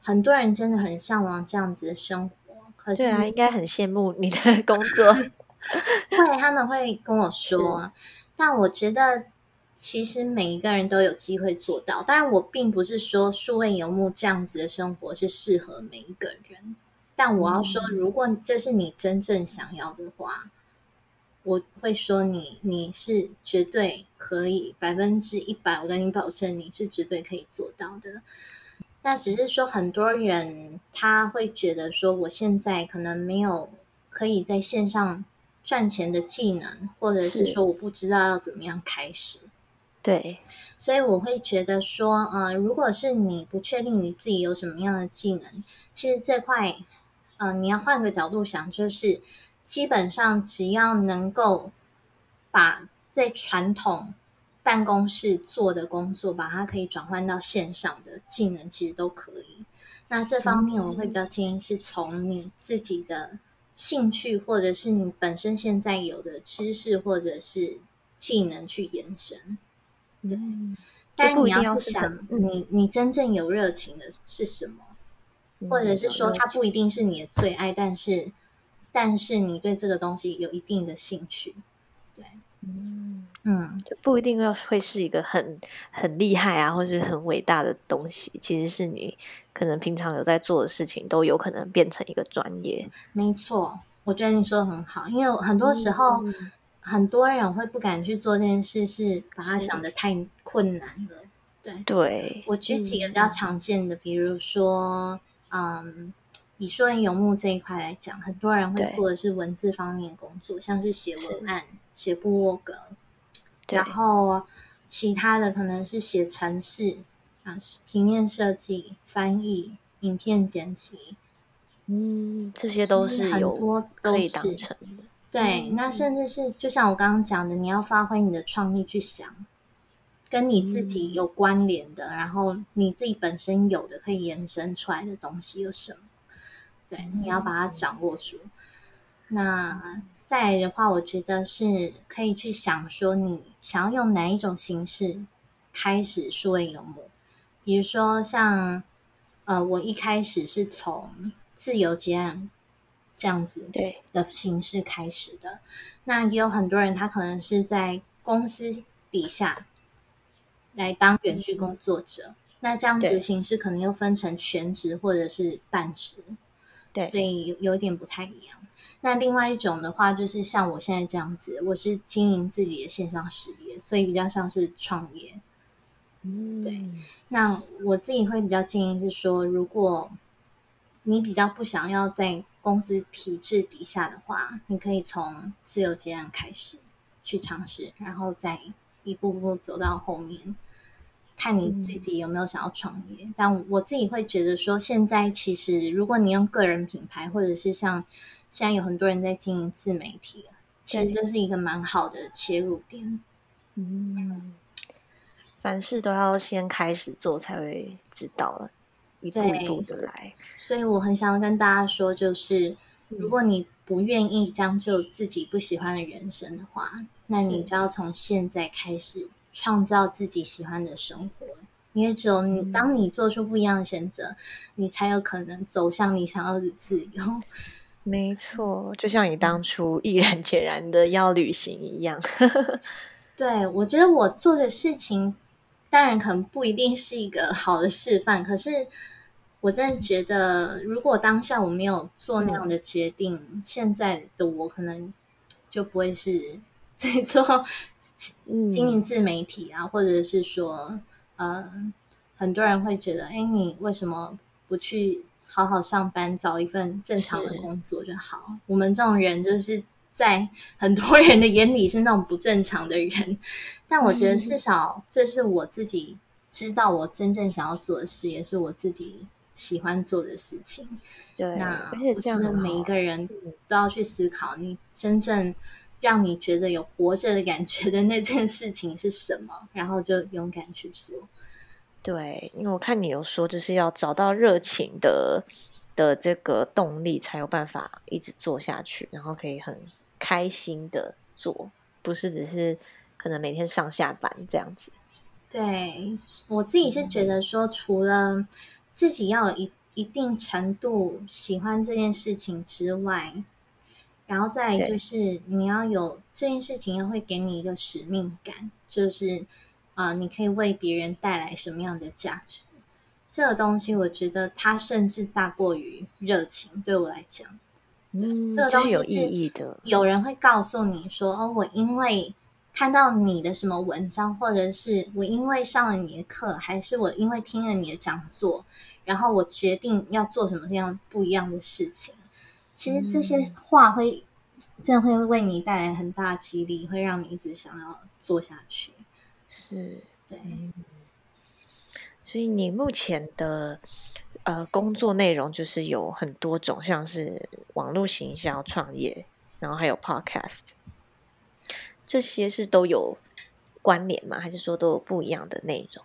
很多人真的很向往这样子的生活。可是啊，应该很羡慕你的工作。[laughs] 会，他们会跟我说，但我觉得。其实每一个人都有机会做到，当然我并不是说数位游牧这样子的生活是适合每一个人，但我要说，如果这是你真正想要的话，我会说你你是绝对可以百分之一百，我跟你保证你是绝对可以做到的。那只是说很多人他会觉得说，我现在可能没有可以在线上赚钱的技能，或者是说我不知道要怎么样开始。对，所以我会觉得说，呃，如果是你不确定你自己有什么样的技能，其实这块，呃，你要换个角度想，就是基本上只要能够把在传统办公室做的工作，把它可以转换到线上的技能，其实都可以。那这方面我会比较建议是从你自己的兴趣，或者是你本身现在有的知识或者是技能去延伸。对，但你要想，你你真正有热情的是什么？或者是说，它不一定是你的最爱，但是，但是你对这个东西有一定的兴趣，对，嗯嗯，就不一定要会是一个很很厉害啊，或是很伟大的东西。其实是你可能平常有在做的事情，都有可能变成一个专业。没错，我觉得你说的很好，因为很多时候。很多人会不敢去做这件事，是把它想的太困难了。对，对我举几个比较常见的，比如说，嗯，以说人游牧这一块来讲，很多人会做的是文字方面工作，像是写文案、写部落格，然后其他的可能是写程式啊、平面设计、翻译、影片剪辑，嗯，这些都是很多可以当成的。对，那甚至是就像我刚刚讲的，你要发挥你的创意去想，跟你自己有关联的，然后你自己本身有的可以延伸出来的东西有什么？对，你要把它掌握住。那再的话，我觉得是可以去想说，你想要用哪一种形式开始数位游牧？比如说像呃，我一开始是从自由接案。这样子对的形式开始的，那也有很多人，他可能是在公司底下来当远距工作者，那这样子的形式可能又分成全职或者是半职，对，所以有有点不太一样。那另外一种的话，就是像我现在这样子，我是经营自己的线上事业，所以比较像是创业。嗯，对。那我自己会比较建议是说，如果你比较不想要在公司体制底下的话，你可以从自由接案开始去尝试，然后再一步步走到后面，看你自己有没有想要创业。但我自己会觉得说，现在其实如果你用个人品牌，或者是像现在有很多人在经营自媒体，其实这是一个蛮好的切入点。嗯，凡事都要先开始做才会知道了。一步一步的来，所以我很想要跟大家说，就是如果你不愿意将就自己不喜欢的人生的话，那你就要从现在开始创造自己喜欢的生活。因为只有你，当你做出不一样的选择，你才有可能走向你想要的自由。[laughs] 没错，就像你当初毅然决然的要旅行一样。[laughs] 对，我觉得我做的事情，当然可能不一定是一个好的示范，可是。我真的觉得，如果当下我没有做那样的决定，现在的我可能就不会是 [laughs] 在做经营自媒体啊，或者是说，呃，很多人会觉得，哎，你为什么不去好好上班，找一份正常的工作就好？我们这种人就是在 [laughs] 很多人的眼里是那种不正常的人，但我觉得至少这是我自己。知道我真正想要做的事，也是我自己喜欢做的事情。对，那而且我这样很觉得每一个人都要去思考，你真正让你觉得有活着的感觉的那件事情是什么，然后就勇敢去做。对，因为我看你有说，就是要找到热情的的这个动力，才有办法一直做下去，然后可以很开心的做，不是只是可能每天上下班这样子。对我自己是觉得说，除了自己要有一一定程度喜欢这件事情之外，然后再就是你要有这件事情要会给你一个使命感，就是啊、呃你可以为别人带来什么样的价值？这个东西，我觉得它甚至大过于热情。对我来讲，嗯，这个就是有意义的。有人会告诉你说：“哦，我因为看到你的什么文章，或者是我因为上了你的课，还是我因为听了你的讲座，然后我决定要做什么样不一样的事情。”其实这些话会真的会为你带来很大的激励，会让你一直想要做下去。是，对，所以你目前的呃工作内容就是有很多种，像是网络行销、创业，然后还有 podcast，这些是都有关联吗？还是说都有不一样的内容？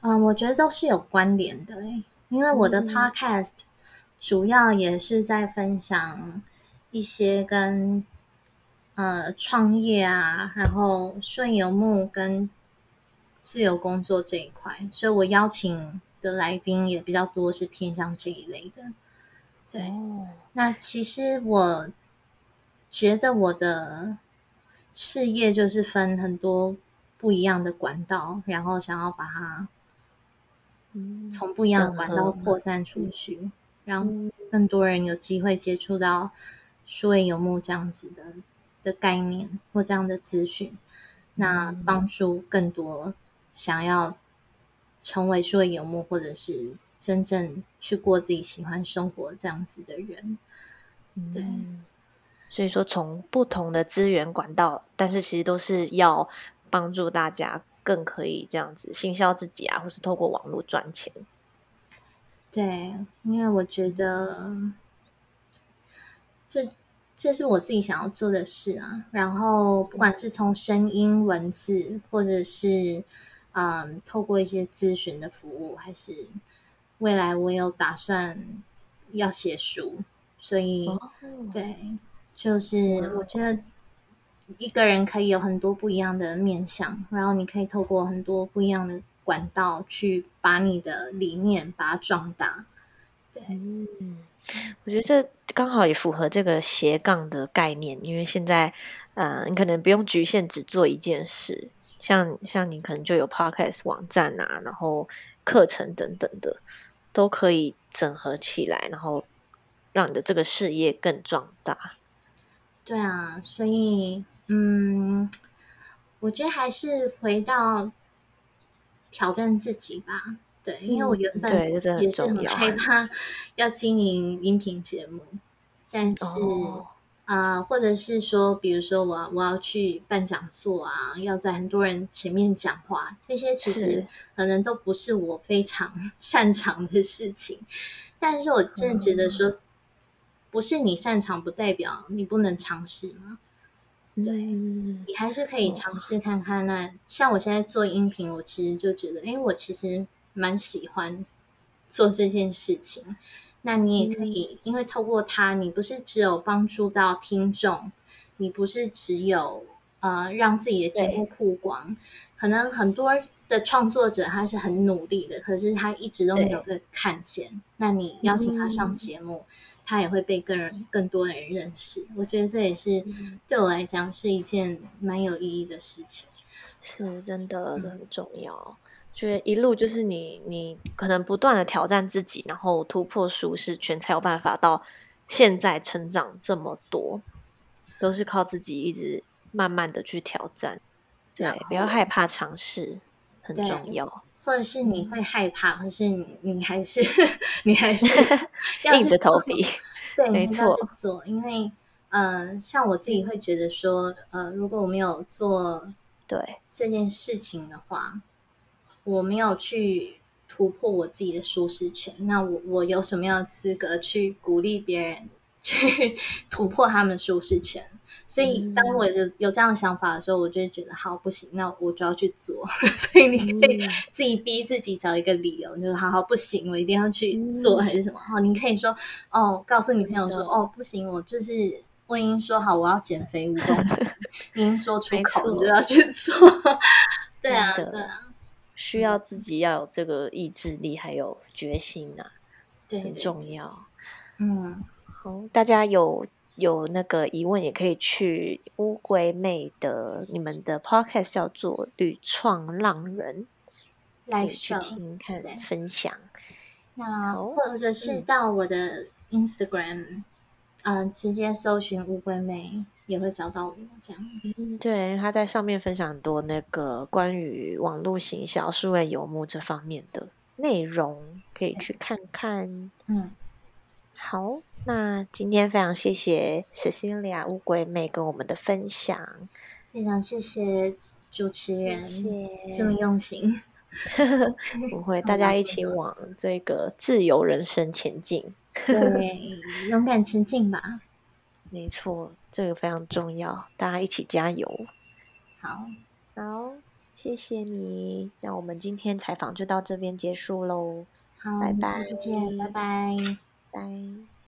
嗯，我觉得都是有关联的诶，因为我的嗯 podcast 主要也是在分享一些跟呃创业啊，然后顺游牧跟自由工作这一块，所以我邀请的来宾也比较多，是偏向这一类的。对，哦，那其实我觉得我的事业就是分很多不一样的管道，然后想要把它嗯从不一样的管道扩散出去，让嗯。更多人有机会接触到数位游牧这样子的的概念或这样的资讯，那嗯帮。助更多想要成为数位游牧或者是真正去过自己喜欢生活这样子的人。对嗯所以说从不同的资源管道，但是其实都是要帮助大家更可以这样子行销自己啊，或是透过网络赚钱。对，因为我觉得这这是我自己想要做的事啊。然后，不管是从声音、文字，或者是嗯，透过一些咨询的服务，还是未来我有打算要写书，所以、哦对，就是我觉得一个人可以有很多不一样的面向，然后你可以透过很多不一样的管道去把你的理念把它壮大。对，嗯，我觉得这刚好也符合这个斜杠的概念，因为现在，呃，你可能不用局限只做一件事，像像你可能就有 podcast 网站啊，然后课程等等的，都可以整合起来，然后让你的这个事业更壮大。对啊，所以嗯，我觉得还是回到挑战自己吧。对，因为我嗯原本也是很害怕要经营音频节目，但是、哦呃，或者是说，比如说我我要去办讲座啊，要在很多人前面讲话，这些其实可能都不是我非常 [laughs] 擅长的事情。但是我真的觉得说，不是你擅长，不代表你不能尝试嘛。对嗯你还是可以尝试看看。那像我现在做音频，我其实就觉得，哎，我其实蛮喜欢做这件事情。那你也可以，因为透过它，你不是只有帮助到听众，你不是只有呃让自己的节目曝光，可能很多的创作者他是很努力的，可是他一直都没有被看见。那你邀请他上节目，他也会被更人更多人认识。我觉得这也是对我来讲是一件蛮有意义的事情。是真的，这很重要。觉得一路就是你，你可能不断的挑战自己，然后突破舒适圈，才有办法到现在成长这么多，都是靠自己一直慢慢的去挑战。对，不要害怕尝试，很重要。或者是你会害怕，或是你你还是 [laughs] 你还是 [laughs] 要硬着头皮，对，没错做，因为呃，像我自己会觉得说，呃，如果我没有做对，这件事情的话，我没有去突破我自己的舒适圈，那我我有什么样的资格去鼓励别人去 [laughs] 突破他们舒适圈？所以当我有有这样的想法的时候，我就会觉得好不行，那我就要去做。[laughs] 所以你可以自己逼自己找一个理由，就是好好不行，我一定要去做，还是什么？好，你可以说哦，告诉你朋友说哦，不行，我就是我已经说好我要减肥五公斤，[laughs] 您说出口你就要去做。对啊，对啊。需要自己要有这个意志力，还有决心啊，对，很重要。嗯，好，大家有有那个疑问，也可以去乌龟妹的你们的 podcast 叫做《屡创浪人》，来去听看分享。那或者是到我的 Instagram，嗯，直接搜寻乌龟妹。也会找到我这样子，对，他在上面分享很多那个关于网络行销、数位游牧这方面的内容，可以去看看。嗯，好，那今天非常谢谢 Cecilia 乌龟妹跟我们的分享，非常谢谢主持人这么用心，[laughs] 不会，大家一起往这个自由人生前进，对，勇敢前进吧。没错，这个非常重要，大家一起加油。好，好，谢谢你。那我们今天采访就到这边结束喽。好，拜拜，再见，拜拜，拜。